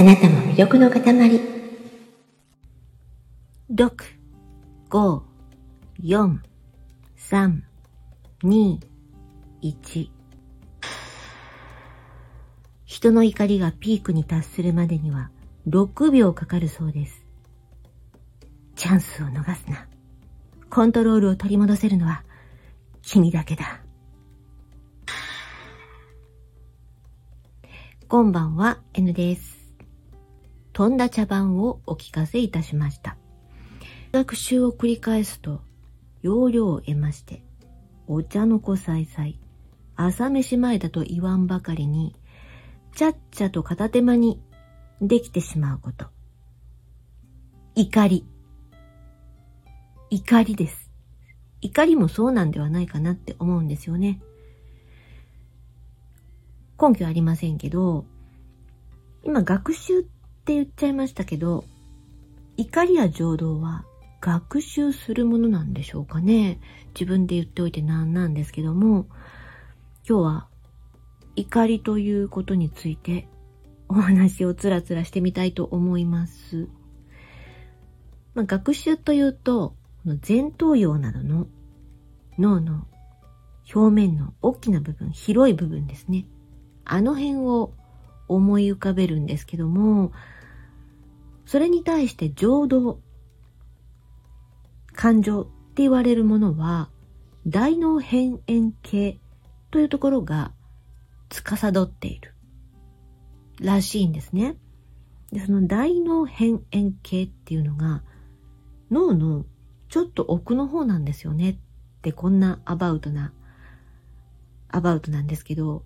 あなたも魅力の塊。6、5、4、3、2、1。人の怒りがピークに達するまでには6秒かかるそうです。チャンスを逃すな。コントロールを取り戻せるのは君だけだ。こんばんは、N です。飛んだ茶番をお聞かせいたしました。学習を繰り返すと、要領を得まして、お茶の子さいさい、朝飯前だと言わんばかりに、ちゃっちゃと片手間にできてしまうこと。怒り。怒りです。怒りもそうなんではないかなって思うんですよね。根拠ありませんけど、今学習っって言っちゃいましたけど、怒りや情動は学習するものなんでしょうかね。自分で言っておいてなんなんですけども、今日は怒りということについてお話をつらつらしてみたいと思います。まあ、学習というと、前頭葉などの脳の表面の大きな部分、広い部分ですね。あの辺を思い浮かべるんですけども、それに対して情動、感情って言われるものは、大脳辺縁系というところが司っているらしいんですね。で、その大脳辺縁系っていうのが脳のちょっと奥の方なんですよねってこんなアバウトな、アバウトなんですけど、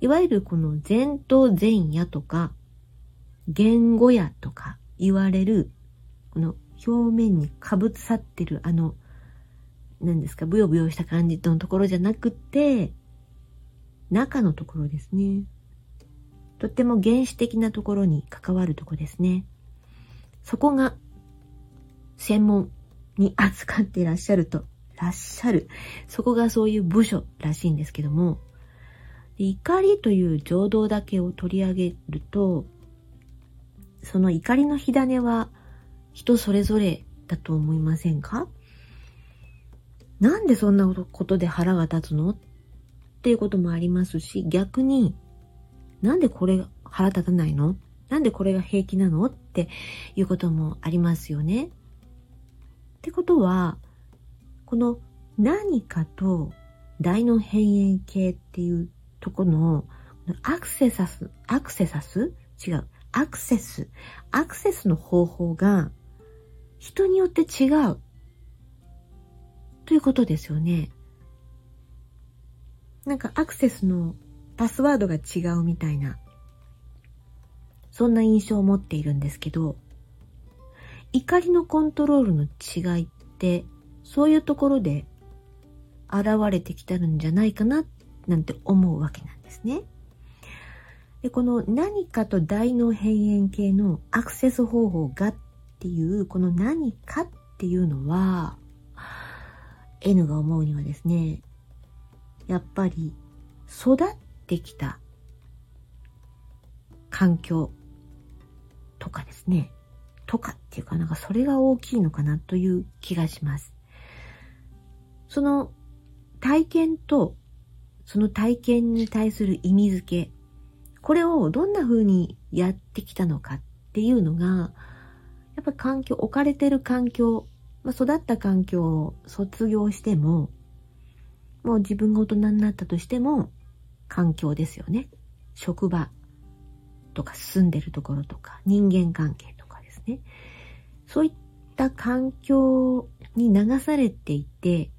いわゆるこの前頭前野とか、言語野とか言われる、この表面にかぶさってるあの、何ですか、ブヨブヨした感じのところじゃなくて、中のところですね。とっても原始的なところに関わるとこですね。そこが専門に扱っていらっしゃると、らっしゃる。そこがそういう部署らしいんですけども、怒りという情動だけを取り上げると、その怒りの火種は人それぞれだと思いませんか？なんでそんなことで腹が立つの？っていうこともありますし、逆に、なんでこれ腹立たないの？なんでこれが平気なの？っていうこともありますよね。ってことは、この何かと大脳辺縁系っていうとこのアクセサス、アクセサス違う。アクセス。アクセスの方法が人によって違う。ということですよね。なんかアクセスのパスワードが違うみたいな、そんな印象を持っているんですけど、怒りのコントロールの違いって、そういうところで現れてきたんじゃないかなっ、なんて思うわけなんですね。で、この何かと大脳辺縁系のアクセス方法がっていう、この何かっていうのは、N が思うにはですね、やっぱり育ってきた環境とかですね、とかっていうかなんかそれが大きいのかなという気がします。その体験とその体験に対する意味付け、これをどんな風にやってきたのかっていうのが、やっぱ環境、置かれてる環境、まあ、育った環境を卒業しても、もう自分が大人になったとしても、環境ですよね。職場とか住んでるところとか、人間関係とかですね。そういった環境に流されていて、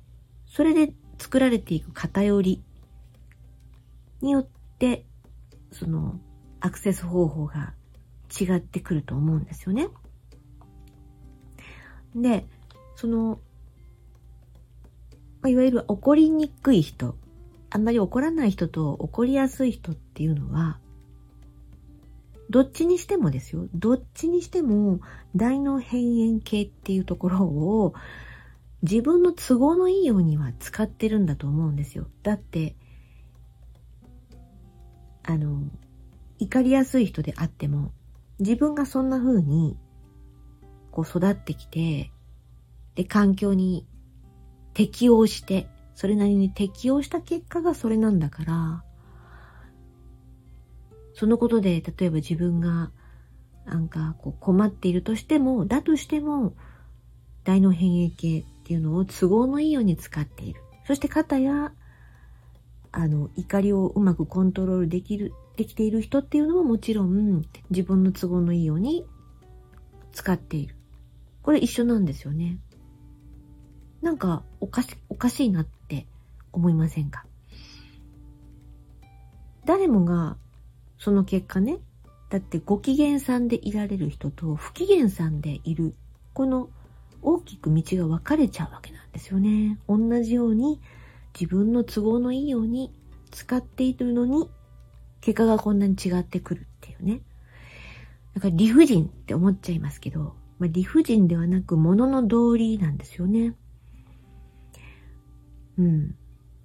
それで作られていく偏りによって、そのアクセス方法が違ってくると思うんですよね。で、その、いわゆる怒りにくい人、あんまり怒らない人と怒りやすい人っていうのは、どっちにしてもですよ。どっちにしても大脳辺縁系っていうところを自分の都合のいいようには使ってるんだと思うんですよ。だって、あの、怒りやすい人であっても、自分がそんな風に、こう育ってきて、で、環境に適応して、それなりに適応した結果がそれなんだから、そのことで、例えば自分が、なんかこう困っているとしても、だとしても、大脳変影系っていうのを都合のいいように使っている。そして肩や、あの、怒りをうまくコントロールできる、できている人っていうのももちろん自分の都合のいいように使っている。これ一緒なんですよね。なんかおかし、おかしいなって思いませんか？誰もがその結果ね、だってご機嫌さんでいられる人と不機嫌さんでいる、この大きく道が分かれちゃうわけなんですよね。同じように自分の都合のいいように使っているのに、結果がこんなに違ってくるっていうね。だから理不尽って思っちゃいますけど、まあ、理不尽ではなく物の道理なんですよね。うん。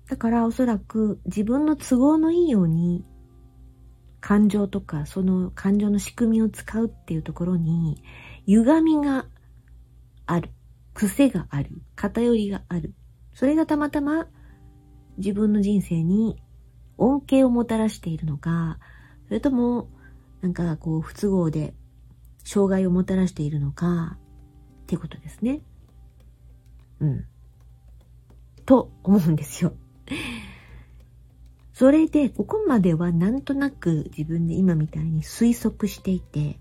だからおそらく自分の都合のいいように感情とかその感情の仕組みを使うっていうところに歪みがある。癖がある。偏りがある。それがたまたま自分の人生に恩恵をもたらしているのか、それともなんかこう不都合で障害をもたらしているのかってことですね。うん。と思うんですよ。それで、ここまではなんとなく自分で今みたいに推測していて、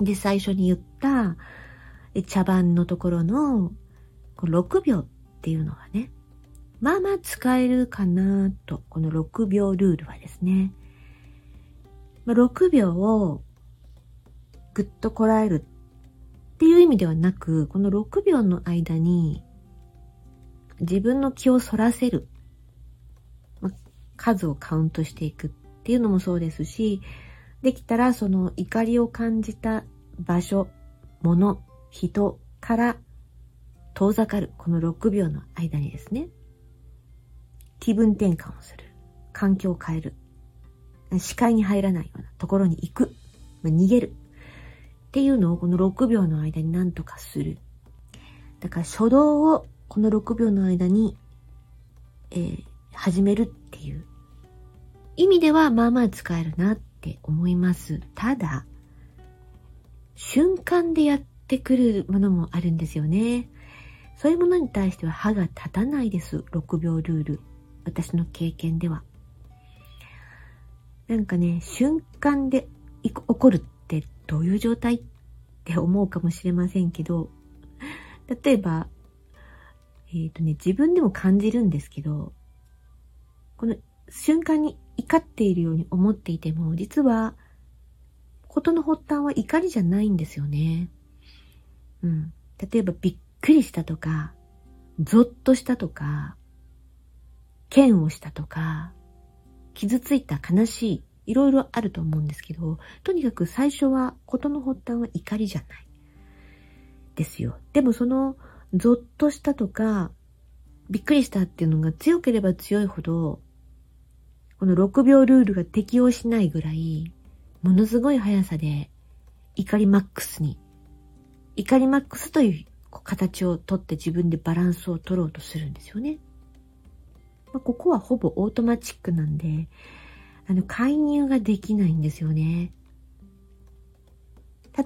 で、最初に言った、茶番のところの6秒っていうのはね、まあまあ使えるかなと、この6秒ルールはですね、ま6秒をぐっとこらえるっていう意味ではなく、この6秒の間に自分の気をそらせる。ま数をカウントしていくっていうのもそうですし、できたらその怒りを感じた場所、物、人から遠ざかるこの6秒の間にですね、気分転換をする。環境を変える。視界に入らないようなところに行く。まあ、逃げる。っていうのをこの6秒の間に何とかする。だから初動をこの6秒の間に、えー、始めるっていう意味ではまあまあ使えるなって思います。ただ、瞬間でやってくるものもあるんですよね。そういうものに対しては歯が立たないです。6秒ルール。私の経験では。なんかね、瞬間で起こるってどういう状態って思うかもしれませんけど、例えば、えっ、ー、とね、自分でも感じるんですけど、この瞬間に怒っているように思っていても、実は、ことの発端は怒りじゃないんですよね。うん。例えば、びっくりしたとか、ゾッとしたとか、嫌悪したとか、傷ついた悲しい、いろいろあると思うんですけど、とにかく最初は、ことの発端は怒りじゃない。ですよ。でもその、ゾッとしたとか、びっくりしたっていうのが強ければ強いほど、この6秒ルールが適用しないぐらい、ものすごい速さで、怒りマックスに、怒りマックスという形をとって自分でバランスを取ろうとするんですよね。まあ、ここはほぼオートマチックなんで、あの、介入ができないんですよね。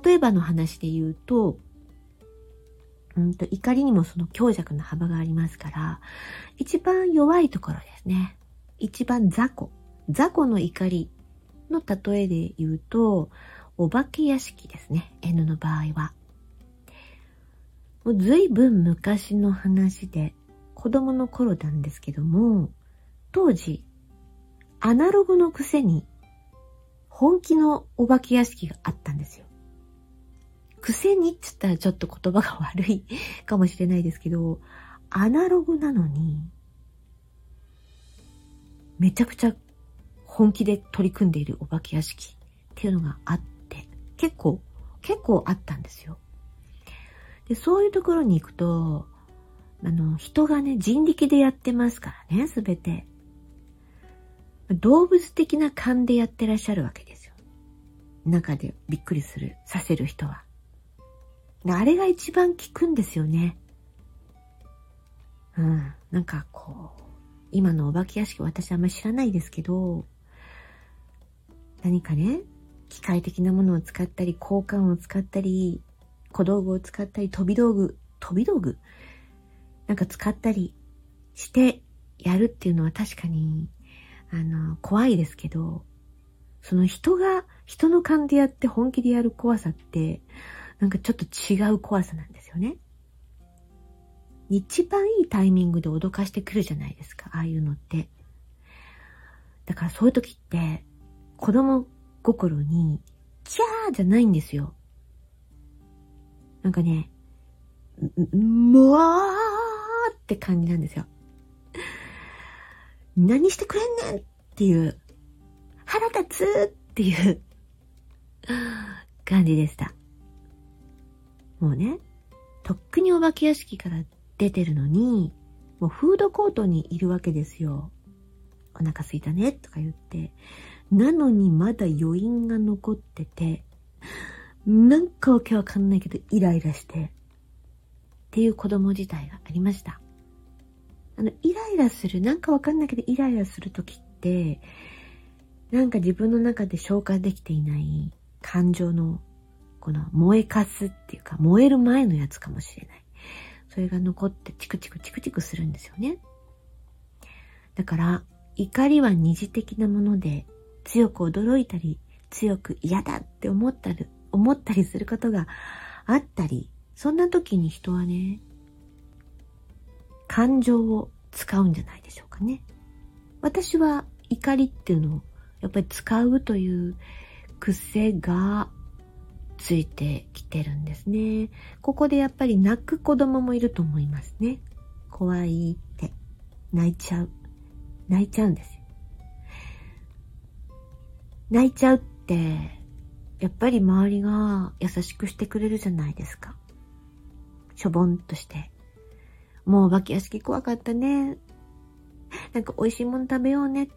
例えばの話で言うと、うんと、怒りにもその強弱の幅がありますから、一番弱いところですね。一番雑魚、雑魚の怒りの例えで言うと、お化け屋敷ですね。N の場合は。もう随分昔の話で、子供の頃なんですけども、当時、アナログのくせに、本気のお化け屋敷があったんですよ。くせにって言ったらちょっと言葉が悪いかもしれないですけど、アナログなのに、めちゃくちゃ本気で取り組んでいるお化け屋敷っていうのがあって、結構、結構あったんですよ。で、そういうところに行くと、あの、人がね、人力でやってますからね、すべて。動物的な勘でやってらっしゃるわけですよ。中でびっくりする、させる人は。あれが一番効くんですよね。うん。なんかこう、今のお化け屋敷私あんまり知らないですけど、何かね、機械的なものを使ったり、交換を使ったり、小道具を使ったり、飛び道具、飛び道具なんか使ったりしてやるっていうのは確かに、あの、怖いですけど、その人が、人の勘でやって本気でやる怖さって、なんかちょっと違う怖さなんですよね。一番いいタイミングで脅かしてくるじゃないですか、ああいうのって。だからそういう時って、子供心に、キャーじゃないんですよ。なんかね、もわーって感じなんですよ。何してくれんねんっていう、腹立つっていう感じでした。もうね、とっくにお化け屋敷から出てるのに、もうフードコートにいるわけですよ。お腹すいたねとか言って。なのにまだ余韻が残ってて、なんかわけわかんないけどイライラして、っていう子供自体がありました。あの、イライラする、なんかわかんないけどイライラするときって、なんか自分の中で消化できていない感情の、この燃えかすっていうか、燃える前のやつかもしれない。それが残ってチクチクチクチクするんですよね。だから、怒りは二次的なもので、強く驚いたり、強く嫌だって思ったり、思ったりすることがあったり、そんな時に人はね、感情を使うんじゃないでしょうかね。私は怒りっていうのをやっぱり使うという癖がついてきてるんですね。ここでやっぱり泣く子供もいると思いますね。怖いって泣いちゃう。泣いちゃうんです。泣いちゃうって、やっぱり周りが優しくしてくれるじゃないですか。しょぼんとして。もうお化け屋敷怖かったね。なんか美味しいもの食べようね。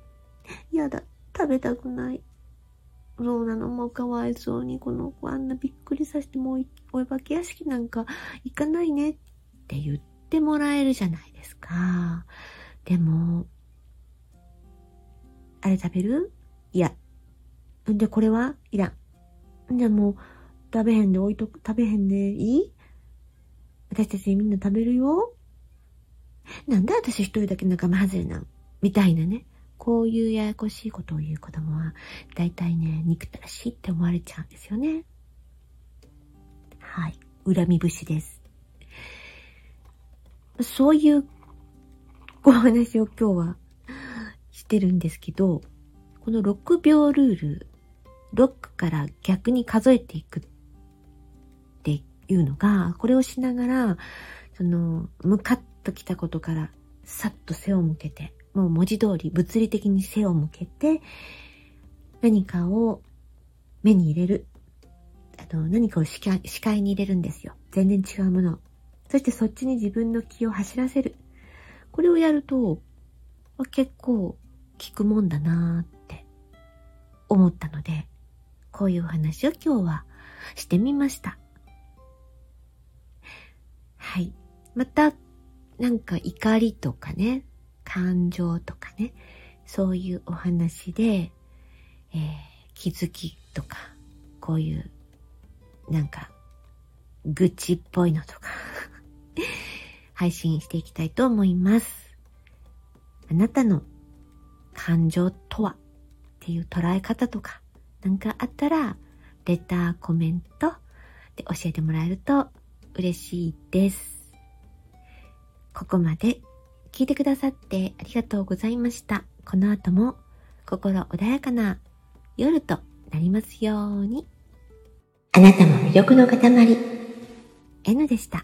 やだ、食べたくない。そうなの、もうかわいそうに、この子あんなびっくりさせて、もうお化け屋敷なんか行かないねって言ってもらえるじゃないですか。でも、あれ食べる？いや。じゃ、これは？いらん。じゃ、もう、食べへんで置いとく、食べへんでいい？私たちみんな食べるよ。なんで私一人だけ仲間外れなんみたいなね。こういうややこしいことを言う子供は、だいたいね、憎たらしいって思われちゃうんですよね。はい。恨み節です。そういうお話を今日はしてるんですけど、この6秒ルール、6から逆に数えていくっていうのが、これをしながら、その、ムカッときたことから、さっと背を向けて、もう文字通り物理的に背を向けて、何かを目に入れる。あの、何かを視界視界に入れるんですよ。全然違うものそしてそっちに自分の気を走らせる。これをやると、結構効くもんだなーって思ったので、こういうお話を今日はしてみました。はい。また、なんか怒りとかね、感情とかね、そういうお話で、えー、気づきとか、こういう、なんか、愚痴っぽいのとか 配信していきたいと思います。あなたの感情とはっていう捉え方とか、なんかあったら、レター、コメントで教えてもらえると嬉しいです。ここまで聞いてくださってありがとうございました。この後も心穏やかな夜となりますように。あなたも魅力の塊。N でした。